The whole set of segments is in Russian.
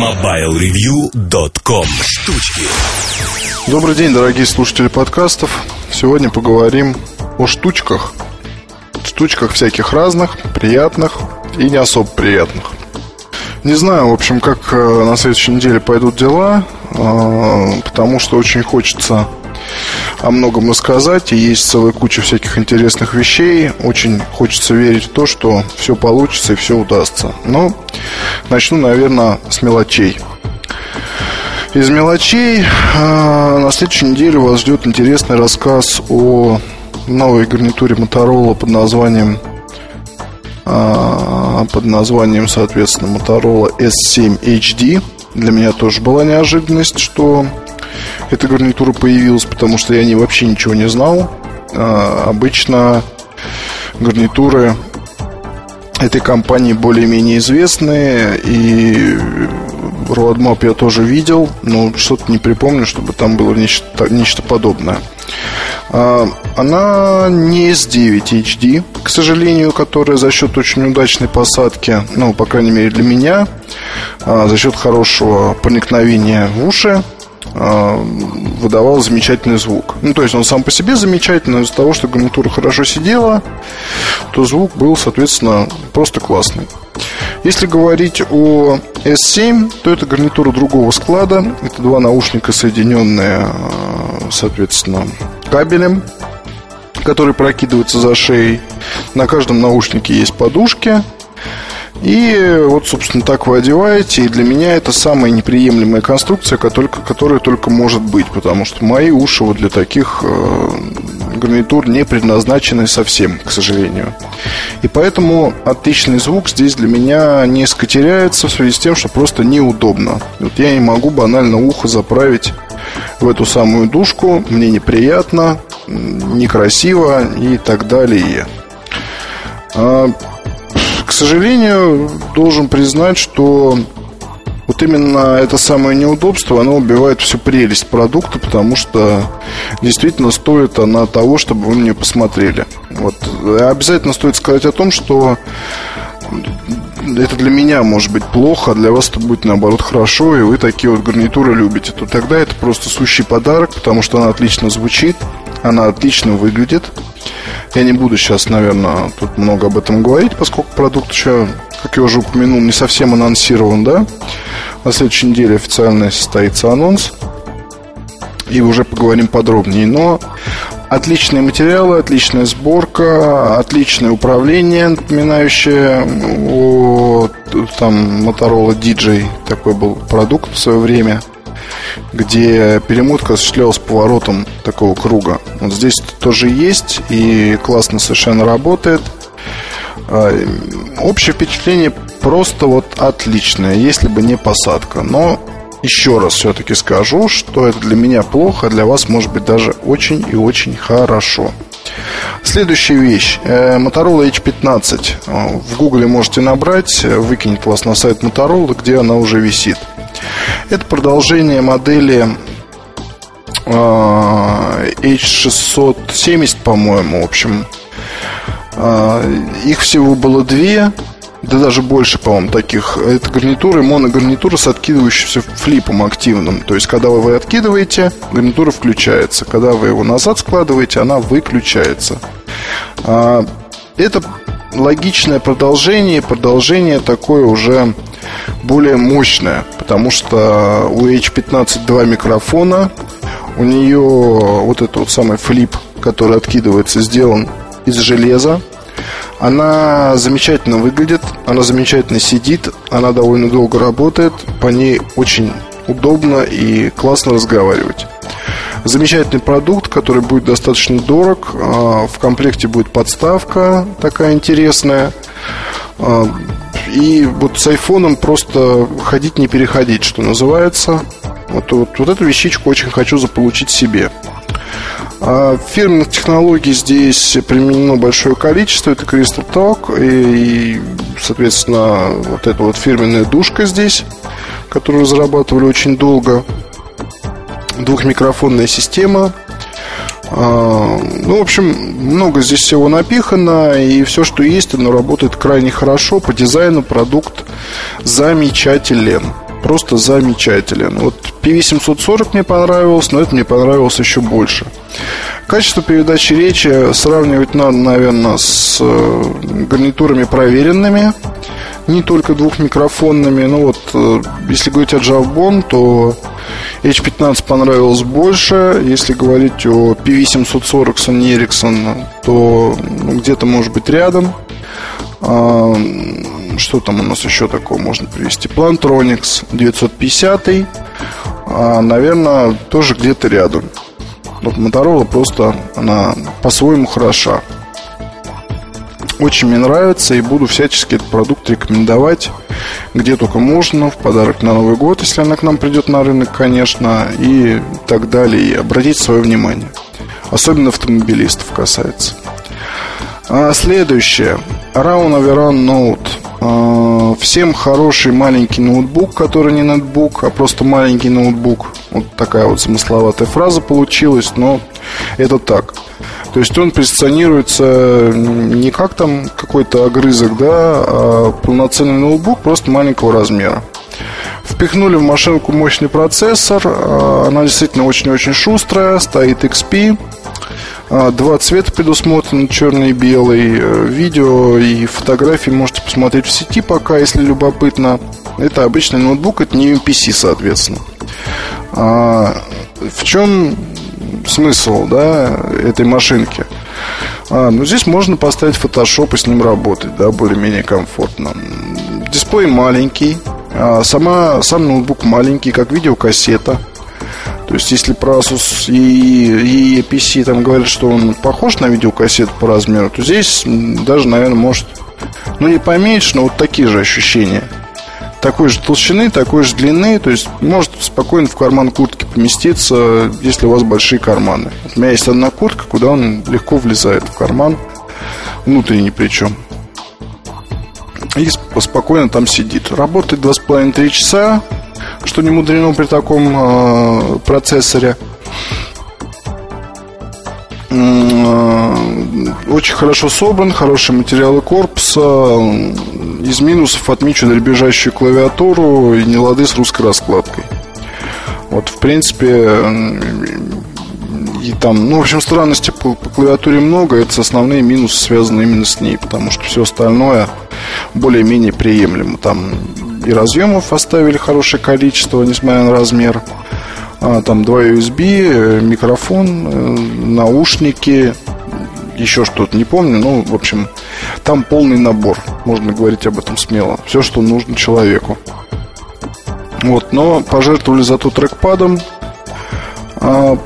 MobileReview.com Штучки Добрый день, дорогие слушатели подкастов. Сегодня поговорим о штучках. Штучках всяких разных, приятных и не особо приятных. Не знаю, в общем, как э, на следующей неделе пойдут дела, э, потому что очень хочется о многом рассказать, и есть целая куча всяких интересных вещей. Очень хочется верить в то, что все получится и все удастся. Но начну, наверное, с мелочей. Из мелочей э, на следующей неделе вас ждет интересный рассказ о новой гарнитуре Motorola под названием а, под названием, соответственно, Motorola S7 HD. Для меня тоже была неожиданность, что эта гарнитура появилась, потому что я о ней вообще ничего не знал. А, обычно гарнитуры этой компании более-менее известные, и Roadmap я тоже видел, но что-то не припомню, чтобы там было нечто, нечто подобное. А, она не S9 HD, к сожалению, которая за счет очень удачной посадки, ну, по крайней мере для меня, а, за счет хорошего проникновения в уши, выдавал замечательный звук. Ну, то есть он сам по себе замечательный, из-за того, что гарнитура хорошо сидела, то звук был, соответственно, просто классный. Если говорить о S7, то это гарнитура другого склада. Это два наушника, соединенные, соответственно, кабелем, который прокидывается за шеей. На каждом наушнике есть подушки. И вот, собственно, так вы одеваете. И для меня это самая неприемлемая конструкция, которая, только может быть. Потому что мои уши вот для таких э, гарнитур не предназначены совсем, к сожалению. И поэтому отличный звук здесь для меня не скотеряется в связи с тем, что просто неудобно. Вот я не могу банально ухо заправить в эту самую душку. Мне неприятно, некрасиво и так далее. Сожалению, должен признать, что вот именно это самое неудобство, оно убивает всю прелесть продукта, потому что действительно стоит она того, чтобы вы нее посмотрели. Вот. Обязательно стоит сказать о том, что это для меня может быть плохо, а для вас это будет наоборот хорошо, и вы такие вот гарнитуры любите, то тогда это просто сущий подарок, потому что она отлично звучит, она отлично выглядит. Я не буду сейчас, наверное, тут много об этом говорить, поскольку продукт еще, как я уже упомянул, не совсем анонсирован, да. На следующей неделе официально состоится анонс. И уже поговорим подробнее. Но отличные материалы, отличная сборка, отличное управление, напоминающее о там Motorola DJ. Такой был продукт в свое время где перемотка осуществлялась поворотом такого круга. Вот здесь тоже есть и классно совершенно работает. А, общее впечатление просто вот отличное, если бы не посадка. Но еще раз все-таки скажу, что это для меня плохо, а для вас может быть даже очень и очень хорошо. Следующая вещь. Э, Motorola H15. Э, в гугле можете набрать, э, выкинет вас на сайт Motorola, где она уже висит. Это продолжение модели H670, по-моему, в общем. Их всего было две да даже больше, по-моему, таких. Это гарнитуры, моногарнитура с откидывающимся флипом активным. То есть, когда вы его откидываете, гарнитура включается. Когда вы его назад складываете, она выключается. А, это логичное продолжение, продолжение такое уже более мощное, потому что у H15 два микрофона, у нее вот этот вот самый флип, который откидывается, сделан из железа, она замечательно выглядит, она замечательно сидит, она довольно долго работает, по ней очень удобно и классно разговаривать. Замечательный продукт, который будет достаточно дорог. А, в комплекте будет подставка такая интересная. А, и вот с айфоном просто ходить не переходить, что называется. Вот, вот, вот эту вещичку очень хочу заполучить себе. А фирменных технологий здесь применено большое количество. Это Crystal Talk и, и, соответственно, вот эта вот фирменная душка здесь, которую разрабатывали очень долго. Двухмикрофонная система. А, ну, в общем, много здесь всего напихано, и все, что есть, оно работает крайне хорошо. По дизайну продукт замечателен. просто замечателен. Вот P840 мне понравилось, но это мне понравилось еще больше. Качество передачи речи сравнивать надо, наверное, с э, гарнитурами проверенными, не только двухмикрофонными. Ну вот, э, если говорить о Jawbone, то H15 понравилось больше. Если говорить о P840 Sony Ericsson, то ну, где-то может быть рядом. А, что там у нас еще такого можно привести? Plantronics 950. А, наверное, тоже где-то рядом. Вот Motorola просто, она по-своему хороша. Очень мне нравится и буду всячески этот продукт рекомендовать где только можно, в подарок на Новый год, если она к нам придет на рынок, конечно, и так далее. И обратить свое внимание. Особенно автомобилистов касается. А следующее. Raun Averan Note. А, всем хороший маленький ноутбук, который не ноутбук, а просто маленький ноутбук. Вот такая вот смысловатая фраза получилась, но это так. То есть он позиционируется не как там какой-то огрызок, да, а полноценный ноутбук просто маленького размера. Впихнули в машинку мощный процессор, а, она действительно очень-очень шустрая, стоит XP, а, Два цвета предусмотрены, черный и белый. Э, видео и фотографии можете посмотреть в сети пока, если любопытно. Это обычный ноутбук, это не PC, соответственно. В чем смысл да, этой машинки. А, ну, здесь можно поставить Photoshop и с ним работать, да, более-менее комфортно. Дисплей маленький, а сама, сам ноутбук маленький, как видеокассета. То есть, если про Asus и, и PC там говорят, что он похож на видеокассету по размеру, то здесь даже, наверное, может, ну, не поменьше, но вот такие же ощущения – такой же толщины, такой же длины, то есть может спокойно в карман куртки поместиться, если у вас большие карманы. У меня есть одна куртка, куда он легко влезает в карман, внутренний причем. И спокойно там сидит. Работает 2,5-3 часа, что не мудрено при таком э, процессоре. Э, очень хорошо собран, хорошие материалы корпуса. Из минусов отмечу дребезжащую клавиатуру и не лады с русской раскладкой. Вот, в принципе, и там, ну, в общем, странностей по, по клавиатуре много. Это основные минусы связаны именно с ней, потому что все остальное более-менее приемлемо. Там и разъемов оставили хорошее количество, несмотря на размер. А, там два USB, э, микрофон, э, наушники, еще что-то, не помню, ну, в общем, там полный набор, можно говорить об этом смело. Все, что нужно человеку. Вот, но пожертвовали зато трекпадом, а,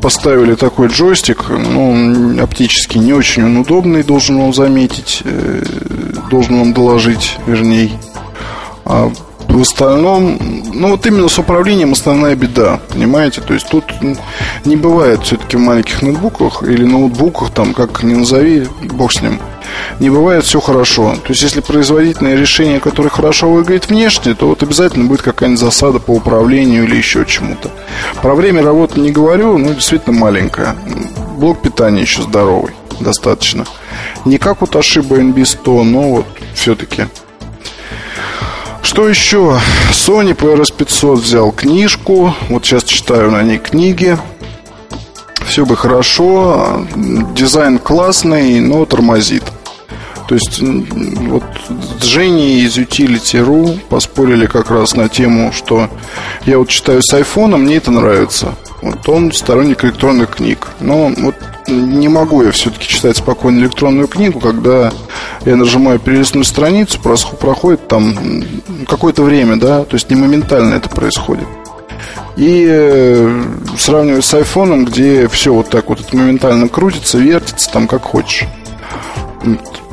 поставили такой джойстик, ну, оптически не очень он удобный, должен вам заметить, э, должен вам доложить, вернее. А в остальном, ну вот именно с управлением основная беда, понимаете? То есть тут не бывает все-таки в маленьких ноутбуках или ноутбуках, там как ни назови, бог с ним, не бывает все хорошо. То есть если производительное решение, которое хорошо выглядит внешне, то вот обязательно будет какая-нибудь засада по управлению или еще чему-то. Про время работы не говорю, но действительно маленькая. Блок питания еще здоровый, достаточно. Не как у Toshiba NB100, но вот все-таки что еще? Sony PRS-500 взял книжку. Вот сейчас читаю на ней книги. Все бы хорошо. Дизайн классный, но тормозит. То есть вот с Женей из Utility.ru поспорили как раз на тему, что я вот читаю с айфона, мне это нравится. Вот он сторонник электронных книг. Но вот не могу я все-таки читать спокойно электронную книгу, когда я нажимаю перелистную страницу, проходит там какое-то время, да, то есть не моментально это происходит. И э, сравниваю с айфоном, где все вот так вот моментально крутится, вертится, там как хочешь.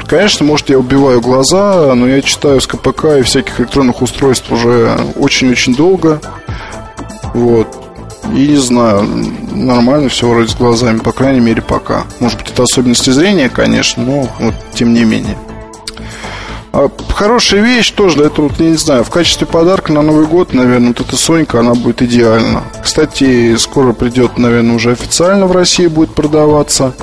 Конечно, может, я убиваю глаза, но я читаю с КПК и всяких электронных устройств уже очень-очень долго. Вот. И не знаю, нормально все вроде с глазами, по крайней мере, пока. Может быть, это особенности зрения, конечно, но вот тем не менее. А хорошая вещь тоже, это вот, я не знаю, в качестве подарка на Новый год, наверное, вот эта Сонька, она будет идеальна. Кстати, скоро придет, наверное, уже официально в России будет продаваться.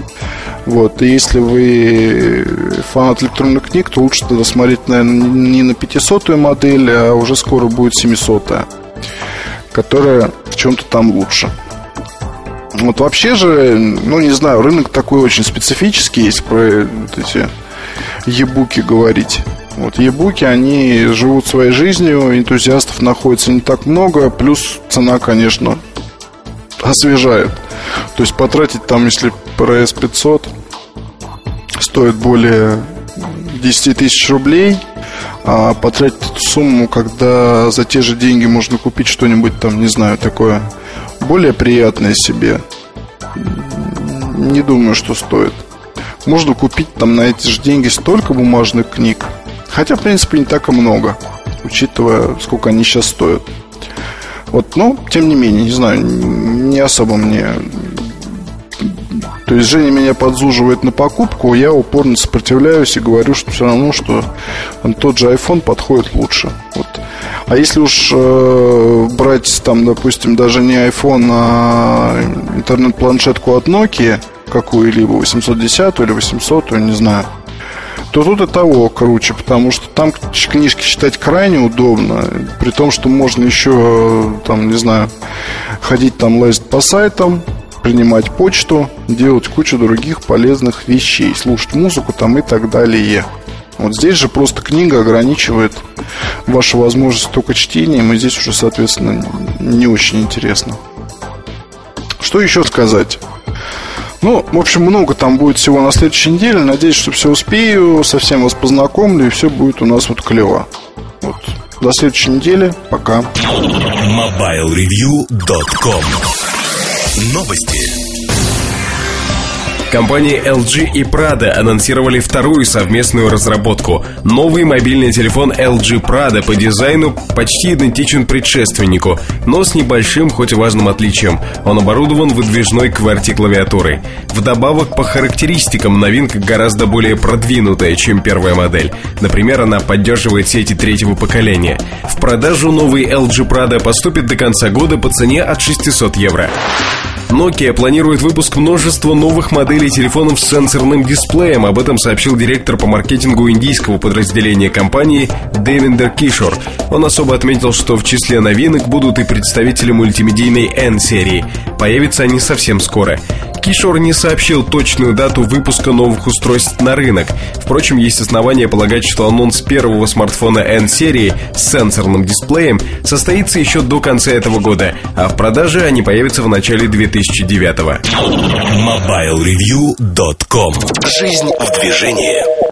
Вот, и если вы фанат электронных книг, то лучше тогда смотреть, наверное, не на 500-ю модель, а уже скоро будет 700-я, которая в чем-то там лучше. Вот вообще же, ну не знаю, рынок такой очень специфический, если про вот эти ебуки говорить. Вот ебуки, они живут своей жизнью, энтузиастов находится не так много, плюс цена, конечно, освежает. То есть потратить там, если PRS 500 стоит более 10 тысяч рублей, а потратить эту сумму, когда за те же деньги можно купить что-нибудь там, не знаю, такое более приятное себе, не думаю, что стоит. Можно купить там на эти же деньги столько бумажных книг, хотя, в принципе, не так и много, учитывая, сколько они сейчас стоят. Вот, но, тем не менее, не знаю, не особо мне то есть Женя меня подзуживает на покупку, я упорно сопротивляюсь и говорю, что все равно, что тот же iPhone подходит лучше. Вот. А если уж э, брать там, допустим, даже не iPhone, а интернет-планшетку от Nokia, какую-либо 810 или 800, не знаю, то тут и того круче, потому что там книжки читать крайне удобно, при том, что можно еще, там, не знаю, ходить там, лазить по сайтам, принимать почту, делать кучу других полезных вещей, слушать музыку там и так далее. Вот здесь же просто книга ограничивает ваши возможности только чтением, и здесь уже, соответственно, не очень интересно. Что еще сказать? Ну, в общем, много там будет всего на следующей неделе. Надеюсь, что все успею, совсем вас познакомлю, и все будет у нас вот клево. Вот. До следующей недели. Пока. MobileReview.com Новости. Компании LG и Prada анонсировали вторую совместную разработку. Новый мобильный телефон LG Prada по дизайну почти идентичен предшественнику, но с небольшим, хоть и важным отличием. Он оборудован выдвижной QWERTY-клавиатурой. Вдобавок, по характеристикам новинка гораздо более продвинутая, чем первая модель. Например, она поддерживает сети третьего поколения. В продажу новый LG Prada поступит до конца года по цене от 600 евро. Nokia планирует выпуск множества новых моделей телефонов с сенсорным дисплеем. Об этом сообщил директор по маркетингу индийского подразделения компании Девиндер Кишор. Он особо отметил, что в числе новинок будут и представители мультимедийной N-серии. Появятся они совсем скоро. Кишор не сообщил точную дату выпуска новых устройств на рынок. Впрочем, есть основания полагать, что анонс первого смартфона N-серии с сенсорным дисплеем состоится еще до конца этого года, а в продаже они появятся в начале 2009 MobileReview.com Жизнь в движении